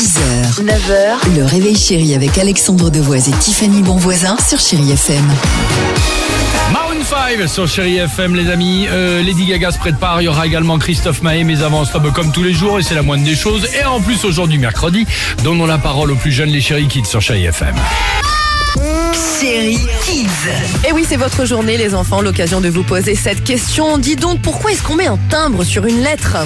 6h, 9h, le réveil chéri avec Alexandre Devoise et Tiffany Bonvoisin sur Chéri FM. Maroon 5 sur Chéri FM les amis, Euh, Lady Gaga se prépare, il y aura également Christophe Maé, mais avant ça comme tous les jours et c'est la moindre des choses. Et en plus aujourd'hui mercredi, donnons la parole aux plus jeunes les Chéri Kids sur Chéri FM. Chéri Kids. Et oui, c'est votre journée, les enfants, l'occasion de vous poser cette question. Dis donc, pourquoi est-ce qu'on met un timbre sur une lettre?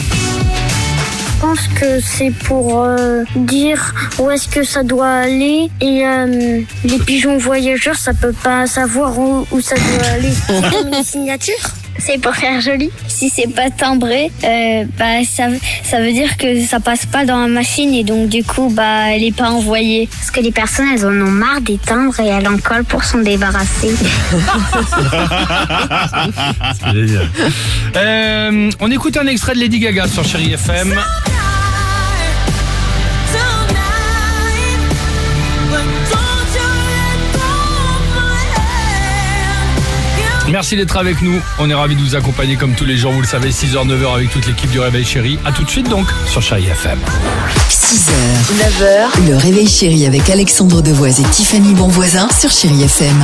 Pense que c'est pour euh, dire où est-ce que ça doit aller et euh, les pigeons voyageurs ça peut pas savoir où, où ça doit aller. C'est comme une signature c'est pour faire joli. Si c'est pas timbré, euh, bah ça, ça veut dire que ça passe pas dans la machine et donc du coup bah elle est pas envoyée. Parce que les personnes elles en ont marre des timbres et elles en collent pour s'en débarrasser. Génial. Euh, on écoute un extrait de Lady Gaga sur Chéri FM. Merci d'être avec nous. On est ravis de vous accompagner comme tous les jours, vous le savez, 6h, 9h avec toute l'équipe du Réveil Chéri. A tout de suite donc sur Chéri FM. 6h, 9h, le réveil chéri avec Alexandre Devoise et Tiffany Bonvoisin sur Chéri FM.